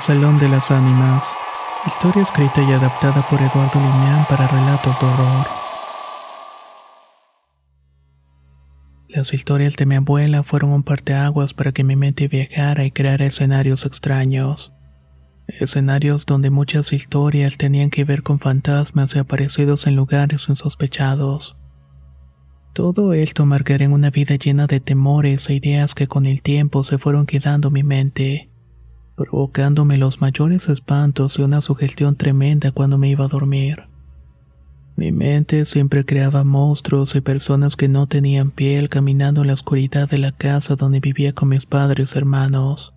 Salón de las Ánimas. Historia escrita y adaptada por Eduardo Lineán para relatos de horror. Las historias de mi abuela fueron un parteaguas para que mi mente viajara y creara escenarios extraños. Escenarios donde muchas historias tenían que ver con fantasmas y aparecidos en lugares insospechados. Todo esto marcaría en una vida llena de temores e ideas que con el tiempo se fueron quedando en mi mente provocándome los mayores espantos y una sugestión tremenda cuando me iba a dormir. Mi mente siempre creaba monstruos y personas que no tenían piel caminando en la oscuridad de la casa donde vivía con mis padres hermanos.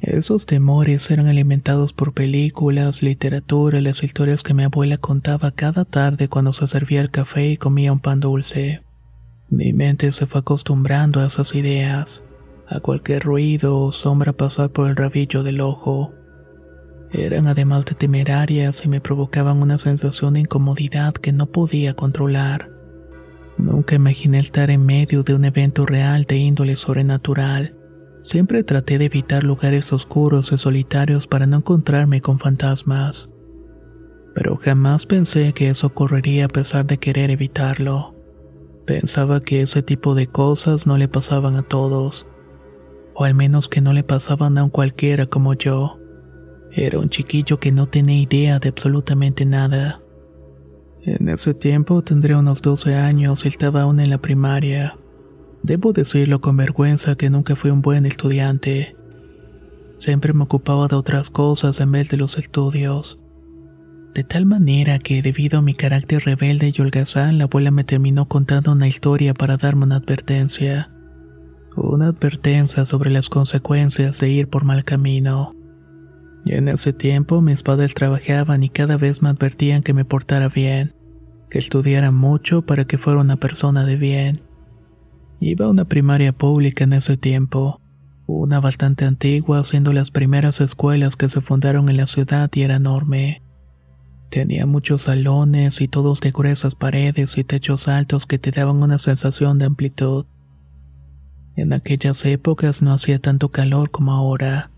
Esos temores eran alimentados por películas, literatura y las historias que mi abuela contaba cada tarde cuando se servía el café y comía un pan dulce. Mi mente se fue acostumbrando a esas ideas a cualquier ruido o sombra pasar por el rabillo del ojo. Eran además de temerarias y me provocaban una sensación de incomodidad que no podía controlar. Nunca imaginé estar en medio de un evento real de índole sobrenatural. Siempre traté de evitar lugares oscuros y solitarios para no encontrarme con fantasmas. Pero jamás pensé que eso ocurriría a pesar de querer evitarlo. Pensaba que ese tipo de cosas no le pasaban a todos, o al menos que no le pasaban a un cualquiera como yo. Era un chiquillo que no tenía idea de absolutamente nada. En ese tiempo tendría unos 12 años y estaba aún en la primaria. Debo decirlo con vergüenza que nunca fui un buen estudiante. Siempre me ocupaba de otras cosas en vez de los estudios. De tal manera que debido a mi carácter rebelde y holgazán, la abuela me terminó contando una historia para darme una advertencia una advertencia sobre las consecuencias de ir por mal camino. En ese tiempo mis padres trabajaban y cada vez me advertían que me portara bien, que estudiara mucho para que fuera una persona de bien. Iba a una primaria pública en ese tiempo, una bastante antigua, siendo las primeras escuelas que se fundaron en la ciudad y era enorme. Tenía muchos salones y todos de gruesas paredes y techos altos que te daban una sensación de amplitud. En aquellas épocas no hacía tanto calor como ahora,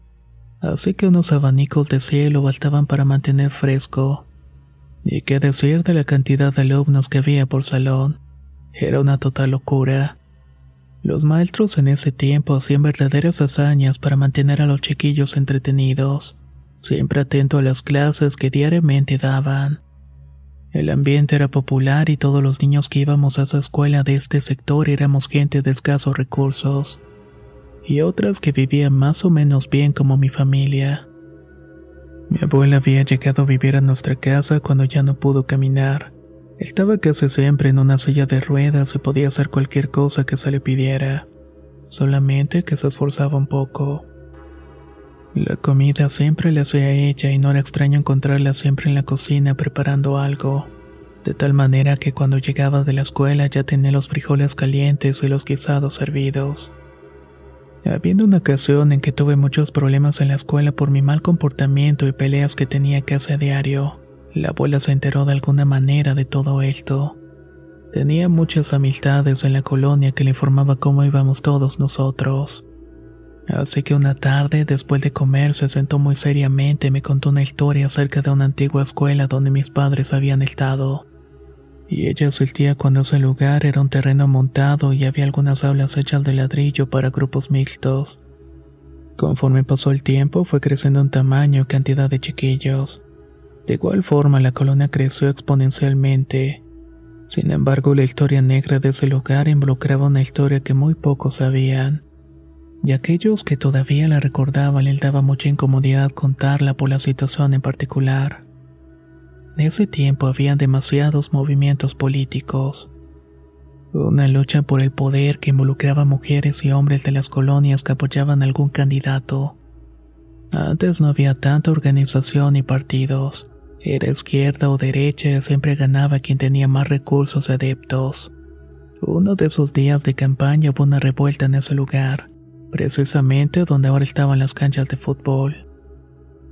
así que unos abanicos de cielo bastaban para mantener fresco. Y qué decir de la cantidad de alumnos que había por salón. Era una total locura. Los maestros en ese tiempo hacían verdaderas hazañas para mantener a los chiquillos entretenidos, siempre atento a las clases que diariamente daban. El ambiente era popular y todos los niños que íbamos a esa escuela de este sector éramos gente de escasos recursos, y otras que vivían más o menos bien como mi familia. Mi abuela había llegado a vivir a nuestra casa cuando ya no pudo caminar. Estaba casi siempre en una silla de ruedas y podía hacer cualquier cosa que se le pidiera, solamente que se esforzaba un poco. La comida siempre la hacía ella y no era extraño encontrarla siempre en la cocina preparando algo, de tal manera que cuando llegaba de la escuela ya tenía los frijoles calientes y los guisados servidos. Habiendo una ocasión en que tuve muchos problemas en la escuela por mi mal comportamiento y peleas que tenía casi a diario, la abuela se enteró de alguna manera de todo esto. Tenía muchas amistades en la colonia que le informaba cómo íbamos todos nosotros. Así que una tarde, después de comer, se sentó muy seriamente y me contó una historia acerca de una antigua escuela donde mis padres habían estado. Y ella asistía cuando ese lugar era un terreno montado y había algunas aulas hechas de ladrillo para grupos mixtos. Conforme pasó el tiempo, fue creciendo en tamaño y cantidad de chiquillos. De igual forma, la colonia creció exponencialmente. Sin embargo, la historia negra de ese lugar involucraba una historia que muy pocos sabían y aquellos que todavía la recordaban les daba mucha incomodidad contarla por la situación en particular. En ese tiempo había demasiados movimientos políticos. Una lucha por el poder que involucraba mujeres y hombres de las colonias que apoyaban a algún candidato. Antes no había tanta organización ni partidos. Era izquierda o derecha y siempre ganaba quien tenía más recursos y adeptos. Uno de esos días de campaña hubo una revuelta en ese lugar precisamente donde ahora estaban las canchas de fútbol.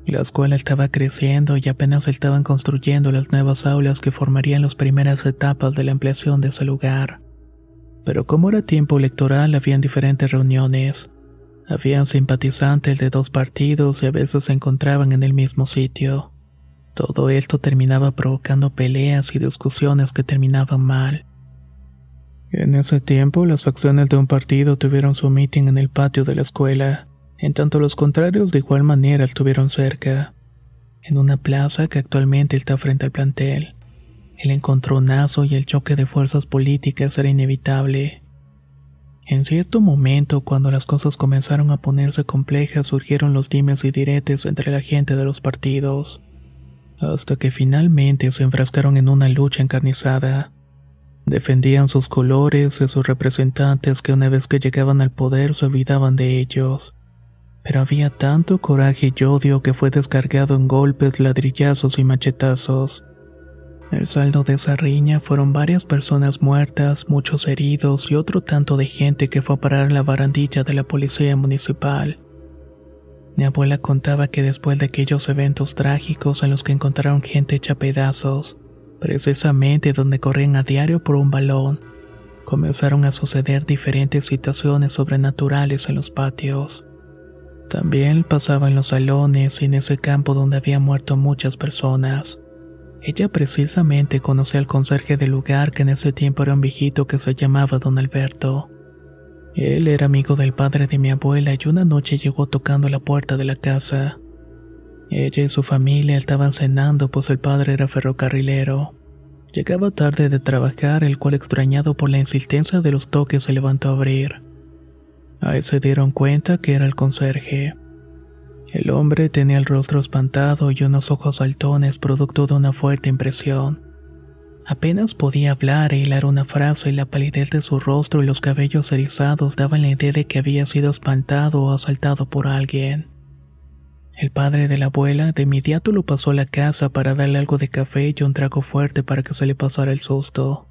La escuela estaba creciendo y apenas estaban construyendo las nuevas aulas que formarían las primeras etapas de la ampliación de ese lugar. Pero como era tiempo electoral, habían diferentes reuniones. Habían simpatizantes de dos partidos y a veces se encontraban en el mismo sitio. Todo esto terminaba provocando peleas y discusiones que terminaban mal. En ese tiempo, las facciones de un partido tuvieron su meeting en el patio de la escuela, en tanto los contrarios de igual manera estuvieron cerca, en una plaza que actualmente está frente al plantel. El encontronazo y el choque de fuerzas políticas era inevitable. En cierto momento, cuando las cosas comenzaron a ponerse complejas, surgieron los dimes y diretes entre la gente de los partidos, hasta que finalmente se enfrascaron en una lucha encarnizada. Defendían sus colores y sus representantes que una vez que llegaban al poder se olvidaban de ellos. Pero había tanto coraje y odio que fue descargado en golpes, ladrillazos y machetazos. El saldo de esa riña fueron varias personas muertas, muchos heridos y otro tanto de gente que fue a parar la barandilla de la policía municipal. Mi abuela contaba que después de aquellos eventos trágicos en los que encontraron gente hecha pedazos, precisamente donde corrían a diario por un balón, comenzaron a suceder diferentes situaciones sobrenaturales en los patios. También pasaba en los salones y en ese campo donde había muerto muchas personas. Ella precisamente conocía al conserje del lugar que en ese tiempo era un viejito que se llamaba don Alberto. Él era amigo del padre de mi abuela y una noche llegó tocando la puerta de la casa. Ella y su familia estaban cenando pues el padre era ferrocarrilero. Llegaba tarde de trabajar, el cual extrañado por la insistencia de los toques se levantó a abrir. Ahí se dieron cuenta que era el conserje. El hombre tenía el rostro espantado y unos ojos saltones producto de una fuerte impresión. Apenas podía hablar e hilar una frase y la palidez de su rostro y los cabellos erizados daban la idea de que había sido espantado o asaltado por alguien. El padre de la abuela de inmediato lo pasó a la casa para darle algo de café y un trago fuerte para que se le pasara el susto.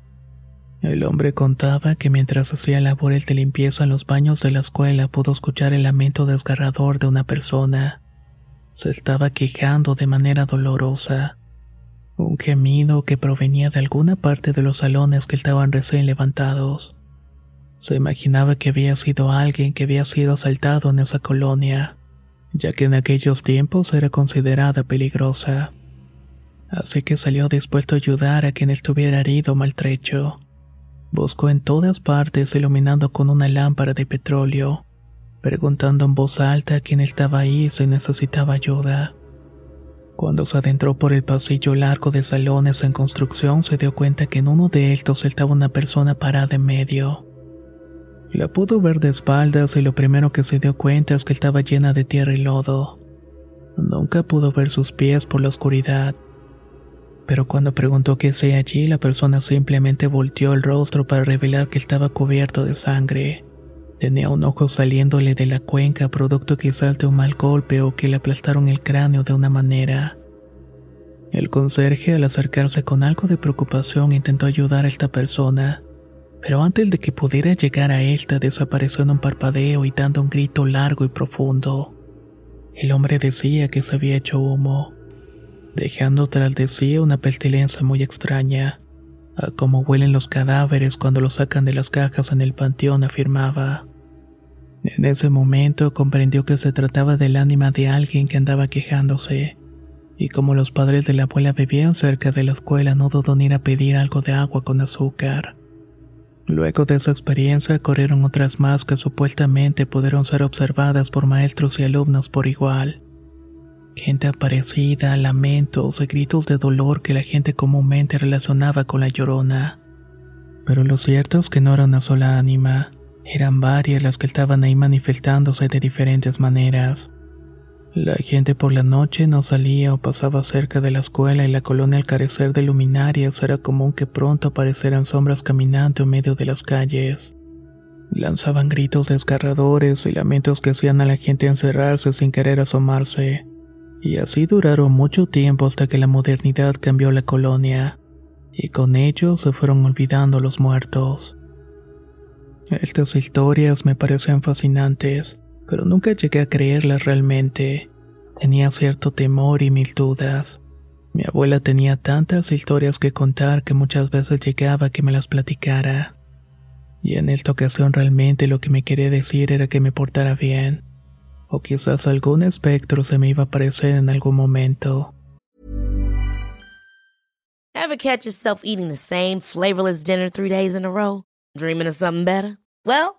El hombre contaba que mientras hacía labores de limpieza en los baños de la escuela pudo escuchar el lamento desgarrador de una persona. Se estaba quejando de manera dolorosa. Un gemido que provenía de alguna parte de los salones que estaban recién levantados. Se imaginaba que había sido alguien que había sido asaltado en esa colonia ya que en aquellos tiempos era considerada peligrosa. Así que salió dispuesto a ayudar a quien estuviera herido o maltrecho. Buscó en todas partes iluminando con una lámpara de petróleo, preguntando en voz alta a quien estaba ahí si necesitaba ayuda. Cuando se adentró por el pasillo largo de salones en construcción, se dio cuenta que en uno de estos estaba una persona parada en medio. La pudo ver de espaldas y lo primero que se dio cuenta es que estaba llena de tierra y lodo. Nunca pudo ver sus pies por la oscuridad. Pero cuando preguntó qué hacía allí, la persona simplemente volteó el rostro para revelar que estaba cubierto de sangre. Tenía un ojo saliéndole de la cuenca, producto quizás de un mal golpe o que le aplastaron el cráneo de una manera. El conserje, al acercarse con algo de preocupación, intentó ayudar a esta persona, pero antes de que pudiera llegar a esta desapareció en un parpadeo y dando un grito largo y profundo. El hombre decía que se había hecho humo, dejando tras de sí una pestilencia muy extraña, a como huelen los cadáveres cuando los sacan de las cajas en el panteón, afirmaba. En ese momento comprendió que se trataba del ánima de alguien que andaba quejándose, y como los padres de la abuela vivían cerca de la escuela no dudó en ir a pedir algo de agua con azúcar. Luego de esa experiencia corrieron otras más que supuestamente pudieron ser observadas por maestros y alumnos por igual. Gente aparecida, lamentos y gritos de dolor que la gente comúnmente relacionaba con la llorona. Pero lo cierto es que no era una sola ánima, eran varias las que estaban ahí manifestándose de diferentes maneras. La gente por la noche no salía o pasaba cerca de la escuela y la colonia al carecer de luminarias era común que pronto aparecieran sombras caminando en medio de las calles. Lanzaban gritos desgarradores y lamentos que hacían a la gente encerrarse sin querer asomarse. Y así duraron mucho tiempo hasta que la modernidad cambió la colonia, y con ello se fueron olvidando los muertos. Estas historias me parecen fascinantes pero nunca llegué a creerlas realmente. Tenía cierto temor y mil dudas. Mi abuela tenía tantas historias que contar que muchas veces llegaba a que me las platicara. Y en esta ocasión realmente lo que me quería decir era que me portara bien. O quizás algún espectro se me iba a aparecer en algún momento. Ever catch yourself eating the same flavorless dinner three days in a row? Dreaming of something better? Well,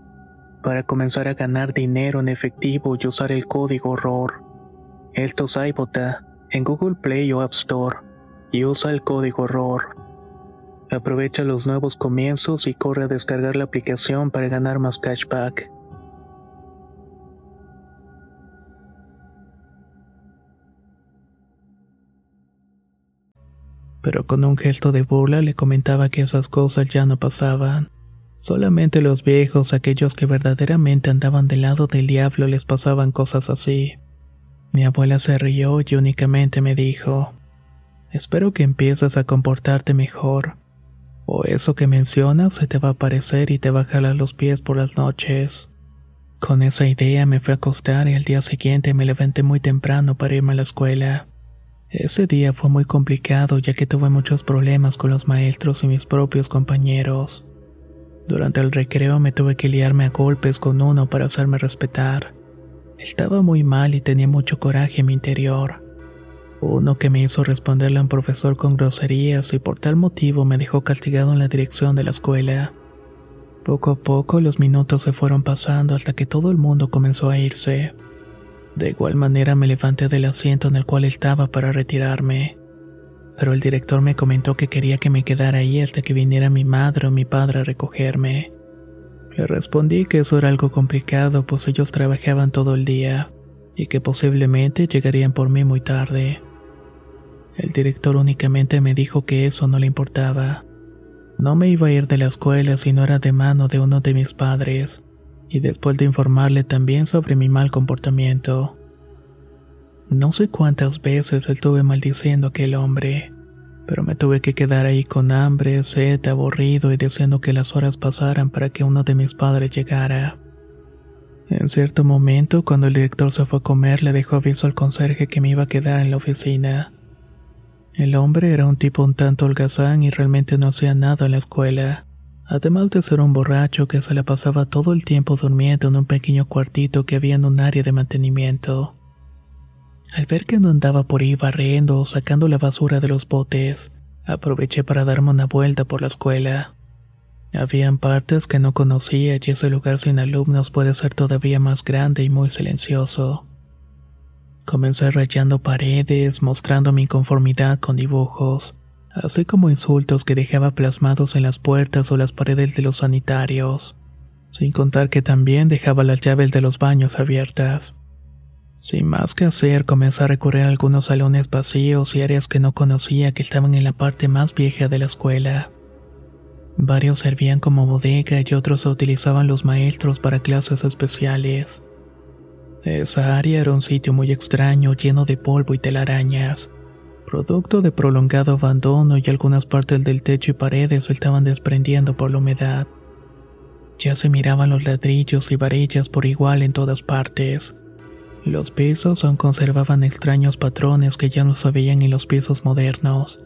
para comenzar a ganar dinero en efectivo y usar el código horror. Esto es en Google Play o App Store y usa el código horror. Aprovecha los nuevos comienzos y corre a descargar la aplicación para ganar más cashback. Pero con un gesto de burla le comentaba que esas cosas ya no pasaban. Solamente los viejos, aquellos que verdaderamente andaban del lado del diablo, les pasaban cosas así. Mi abuela se rió y únicamente me dijo, Espero que empieces a comportarte mejor, O eso que mencionas se te va a aparecer y te va a jalar los pies por las noches. Con esa idea me fui a acostar y al día siguiente me levanté muy temprano para irme a la escuela. Ese día fue muy complicado ya que tuve muchos problemas con los maestros y mis propios compañeros. Durante el recreo me tuve que liarme a golpes con uno para hacerme respetar. Estaba muy mal y tenía mucho coraje en mi interior. Uno que me hizo responderle a un profesor con groserías y por tal motivo me dejó castigado en la dirección de la escuela. Poco a poco los minutos se fueron pasando hasta que todo el mundo comenzó a irse. De igual manera me levanté del asiento en el cual estaba para retirarme. Pero el director me comentó que quería que me quedara ahí hasta que viniera mi madre o mi padre a recogerme. Le respondí que eso era algo complicado pues ellos trabajaban todo el día y que posiblemente llegarían por mí muy tarde. El director únicamente me dijo que eso no le importaba. No me iba a ir de la escuela si no era de mano de uno de mis padres, y después de informarle también sobre mi mal comportamiento. No sé cuántas veces estuve maldiciendo a aquel hombre, pero me tuve que quedar ahí con hambre, sed, aburrido y deseando que las horas pasaran para que uno de mis padres llegara. En cierto momento, cuando el director se fue a comer, le dejó aviso al conserje que me iba a quedar en la oficina. El hombre era un tipo un tanto holgazán y realmente no hacía nada en la escuela además de ser un borracho que se la pasaba todo el tiempo durmiendo en un pequeño cuartito que había en un área de mantenimiento. Al ver que no andaba por ahí barriendo o sacando la basura de los botes, aproveché para darme una vuelta por la escuela. Habían partes que no conocía y ese lugar sin alumnos puede ser todavía más grande y muy silencioso. Comencé rayando paredes, mostrando mi inconformidad con dibujos, así como insultos que dejaba plasmados en las puertas o las paredes de los sanitarios, sin contar que también dejaba las llaves de los baños abiertas. Sin más que hacer, comencé a recorrer algunos salones vacíos y áreas que no conocía que estaban en la parte más vieja de la escuela. Varios servían como bodega y otros utilizaban los maestros para clases especiales. Esa área era un sitio muy extraño lleno de polvo y telarañas producto de prolongado abandono y algunas partes del techo y paredes estaban desprendiendo por la humedad. Ya se miraban los ladrillos y varillas por igual en todas partes. Los pisos aún conservaban extraños patrones que ya no se veían en los pisos modernos,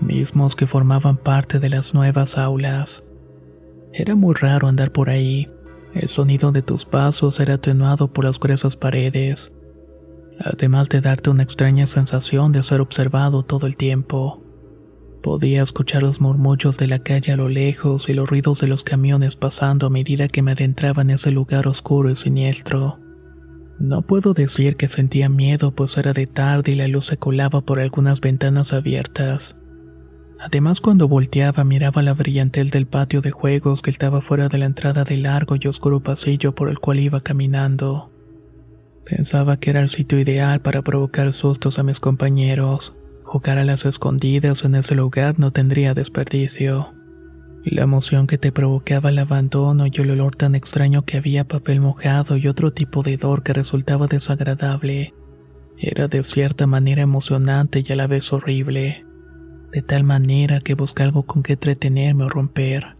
mismos que formaban parte de las nuevas aulas. Era muy raro andar por ahí. El sonido de tus pasos era atenuado por las gruesas paredes además de darte una extraña sensación de ser observado todo el tiempo. Podía escuchar los murmullos de la calle a lo lejos y los ruidos de los camiones pasando a medida que me adentraba en ese lugar oscuro y siniestro. No puedo decir que sentía miedo, pues era de tarde y la luz se colaba por algunas ventanas abiertas. Además, cuando volteaba miraba la brillantel del patio de juegos que estaba fuera de la entrada del largo y oscuro pasillo por el cual iba caminando. Pensaba que era el sitio ideal para provocar sustos a mis compañeros. Jugar a las escondidas en ese lugar no tendría desperdicio. La emoción que te provocaba el abandono y el olor tan extraño que había papel mojado y otro tipo de hedor que resultaba desagradable, era de cierta manera emocionante y a la vez horrible. De tal manera que busqué algo con que entretenerme o romper.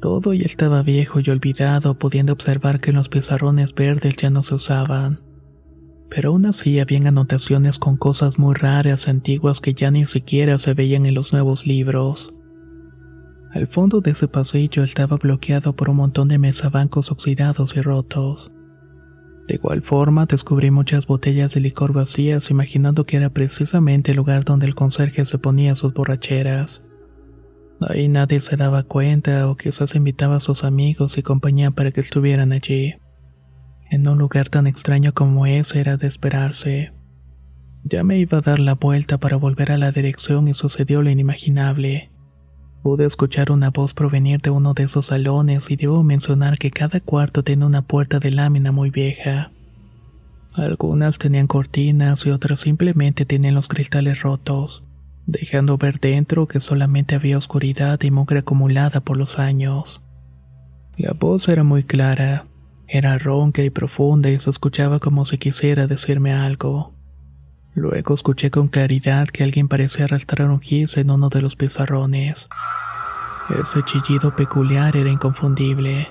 Todo ya estaba viejo y olvidado, pudiendo observar que los pizarrones verdes ya no se usaban. Pero aún así habían anotaciones con cosas muy raras antiguas que ya ni siquiera se veían en los nuevos libros. Al fondo de ese pasillo estaba bloqueado por un montón de mesabancos oxidados y rotos. De igual forma, descubrí muchas botellas de licor vacías, imaginando que era precisamente el lugar donde el conserje se ponía sus borracheras. Ahí nadie se daba cuenta o quizás invitaba a sus amigos y compañía para que estuvieran allí. En un lugar tan extraño como ese era de esperarse. Ya me iba a dar la vuelta para volver a la dirección y sucedió lo inimaginable. Pude escuchar una voz provenir de uno de esos salones y debo mencionar que cada cuarto tenía una puerta de lámina muy vieja. Algunas tenían cortinas y otras simplemente tenían los cristales rotos dejando ver dentro que solamente había oscuridad y mugre acumulada por los años. La voz era muy clara, era ronca y profunda y se escuchaba como si quisiera decirme algo. Luego escuché con claridad que alguien parecía arrastrar un gis en uno de los pizarrones. Ese chillido peculiar era inconfundible.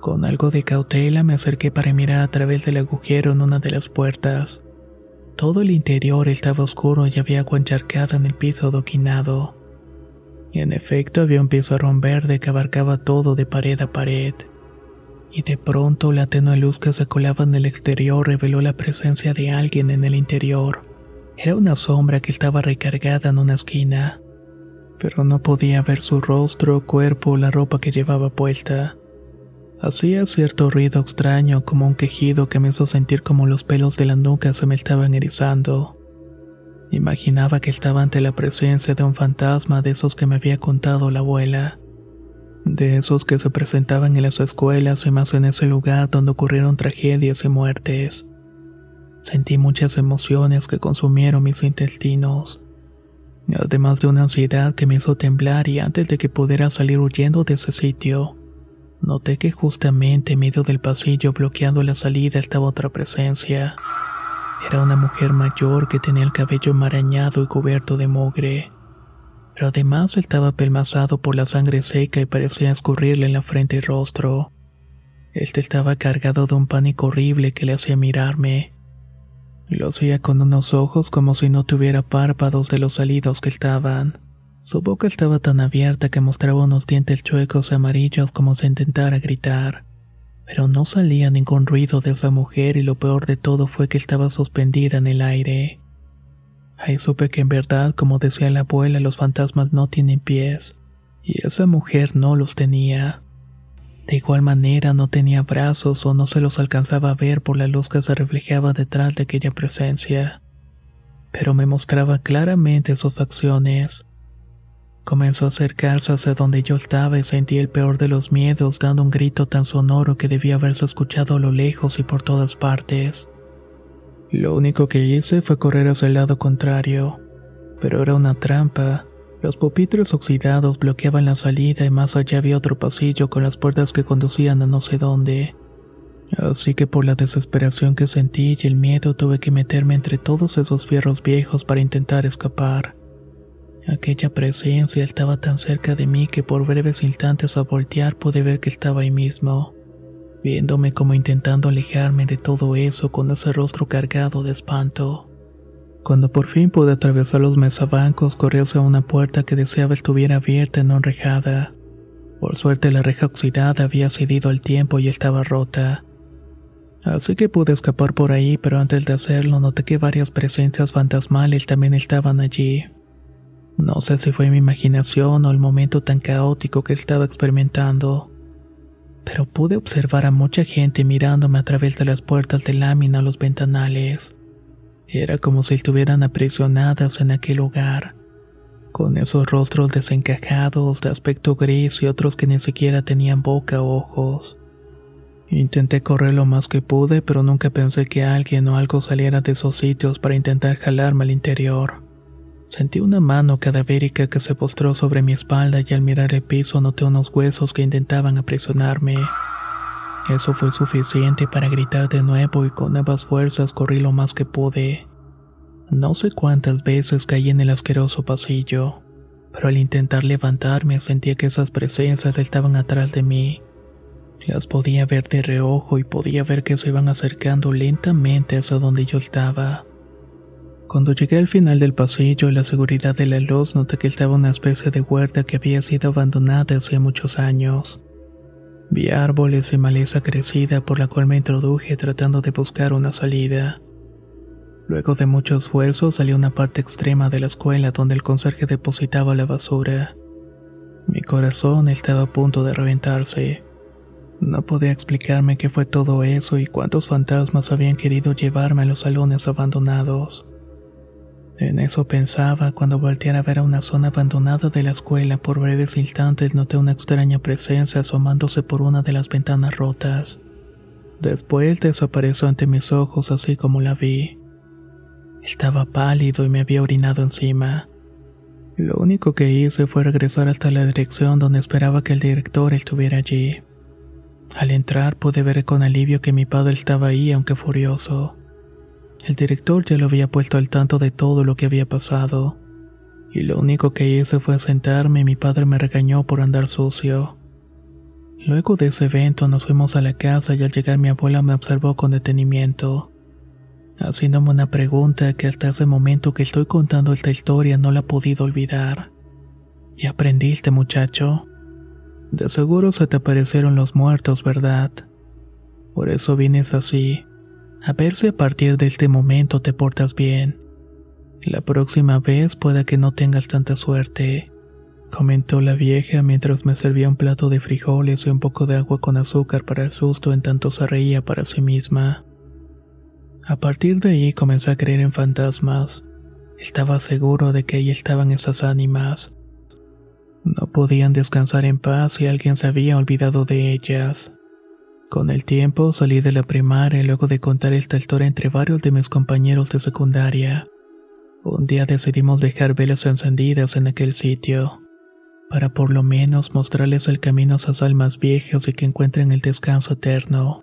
Con algo de cautela me acerqué para mirar a través del agujero en una de las puertas. Todo el interior estaba oscuro y había agua encharcada en el piso adoquinado. En efecto había un pizarrón verde que abarcaba todo de pared a pared. Y de pronto la tenue luz que se colaba en el exterior reveló la presencia de alguien en el interior. Era una sombra que estaba recargada en una esquina, pero no podía ver su rostro, cuerpo o la ropa que llevaba puesta. Hacía cierto ruido extraño como un quejido que me hizo sentir como los pelos de la nuca se me estaban erizando. Imaginaba que estaba ante la presencia de un fantasma de esos que me había contado la abuela. De esos que se presentaban en las escuelas y más en ese lugar donde ocurrieron tragedias y muertes. Sentí muchas emociones que consumieron mis intestinos. Además de una ansiedad que me hizo temblar y antes de que pudiera salir huyendo de ese sitio, noté que justamente en medio del pasillo bloqueando la salida estaba otra presencia. Era una mujer mayor que tenía el cabello enmarañado y cubierto de mugre. Pero además estaba pelmazado por la sangre seca y parecía escurrirle en la frente y rostro. Este estaba cargado de un pánico horrible que le hacía mirarme. Lo hacía con unos ojos como si no tuviera párpados de los salidos que estaban. Su boca estaba tan abierta que mostraba unos dientes chuecos y amarillos como si intentara gritar pero no salía ningún ruido de esa mujer y lo peor de todo fue que estaba suspendida en el aire. Ahí supe que en verdad, como decía la abuela, los fantasmas no tienen pies, y esa mujer no los tenía. De igual manera no tenía brazos o no se los alcanzaba a ver por la luz que se reflejaba detrás de aquella presencia. Pero me mostraba claramente sus facciones. Comenzó a acercarse hacia donde yo estaba y sentí el peor de los miedos dando un grito tan sonoro que debía haberse escuchado a lo lejos y por todas partes. Lo único que hice fue correr hacia el lado contrario, pero era una trampa. Los pupitres oxidados bloqueaban la salida y más allá había otro pasillo con las puertas que conducían a no sé dónde. Así que por la desesperación que sentí y el miedo tuve que meterme entre todos esos fierros viejos para intentar escapar. Aquella presencia estaba tan cerca de mí que por breves instantes al voltear pude ver que estaba ahí mismo, viéndome como intentando alejarme de todo eso con ese rostro cargado de espanto. Cuando por fin pude atravesar los mesabancos, corrí hacia una puerta que deseaba estuviera abierta y no enrejada. Por suerte la reja oxidada había cedido al tiempo y estaba rota. Así que pude escapar por ahí, pero antes de hacerlo noté que varias presencias fantasmales también estaban allí. No sé si fue mi imaginación o el momento tan caótico que estaba experimentando, pero pude observar a mucha gente mirándome a través de las puertas de lámina a los ventanales. Era como si estuvieran aprisionadas en aquel lugar, con esos rostros desencajados, de aspecto gris y otros que ni siquiera tenían boca o ojos. Intenté correr lo más que pude, pero nunca pensé que alguien o algo saliera de esos sitios para intentar jalarme al interior. Sentí una mano cadavérica que se postró sobre mi espalda y al mirar el piso noté unos huesos que intentaban aprisionarme. Eso fue suficiente para gritar de nuevo y con nuevas fuerzas corrí lo más que pude. No sé cuántas veces caí en el asqueroso pasillo, pero al intentar levantarme sentía que esas presencias estaban atrás de mí. Las podía ver de reojo y podía ver que se iban acercando lentamente hacia donde yo estaba. Cuando llegué al final del pasillo y la seguridad de la luz noté que estaba una especie de huerta que había sido abandonada hace muchos años. Vi árboles y maleza crecida por la cual me introduje tratando de buscar una salida. Luego de mucho esfuerzo salí a una parte extrema de la escuela donde el conserje depositaba la basura. Mi corazón estaba a punto de reventarse. No podía explicarme qué fue todo eso y cuántos fantasmas habían querido llevarme a los salones abandonados. En eso pensaba cuando volteé a ver a una zona abandonada de la escuela. Por breves instantes noté una extraña presencia asomándose por una de las ventanas rotas. Después desapareció ante mis ojos así como la vi. Estaba pálido y me había orinado encima. Lo único que hice fue regresar hasta la dirección donde esperaba que el director estuviera allí. Al entrar pude ver con alivio que mi padre estaba ahí aunque furioso. El director ya lo había puesto al tanto de todo lo que había pasado, Y lo único que hice fue sentarme y mi padre me regañó por andar sucio. Luego de ese evento nos fuimos a la casa y al llegar mi abuela me observó con detenimiento, haciéndome una pregunta que hasta ese momento que estoy contando esta historia no la he podido olvidar. ¿Y aprendiste muchacho? De seguro se te aparecieron los muertos, ¿verdad? Por eso vienes así. A ver si a partir de este momento te portas bien. La próxima vez pueda que no tengas tanta suerte, comentó la vieja mientras me servía un plato de frijoles y un poco de agua con azúcar para el susto en tanto se reía para sí misma. A partir de ahí comencé a creer en fantasmas. Estaba seguro de que ahí estaban esas ánimas. No podían descansar en paz y alguien se había olvidado de ellas. Con el tiempo salí de la primaria luego de contar esta historia entre varios de mis compañeros de secundaria. Un día decidimos dejar velas encendidas en aquel sitio, para por lo menos mostrarles el camino a esas almas viejas y que encuentren el descanso eterno.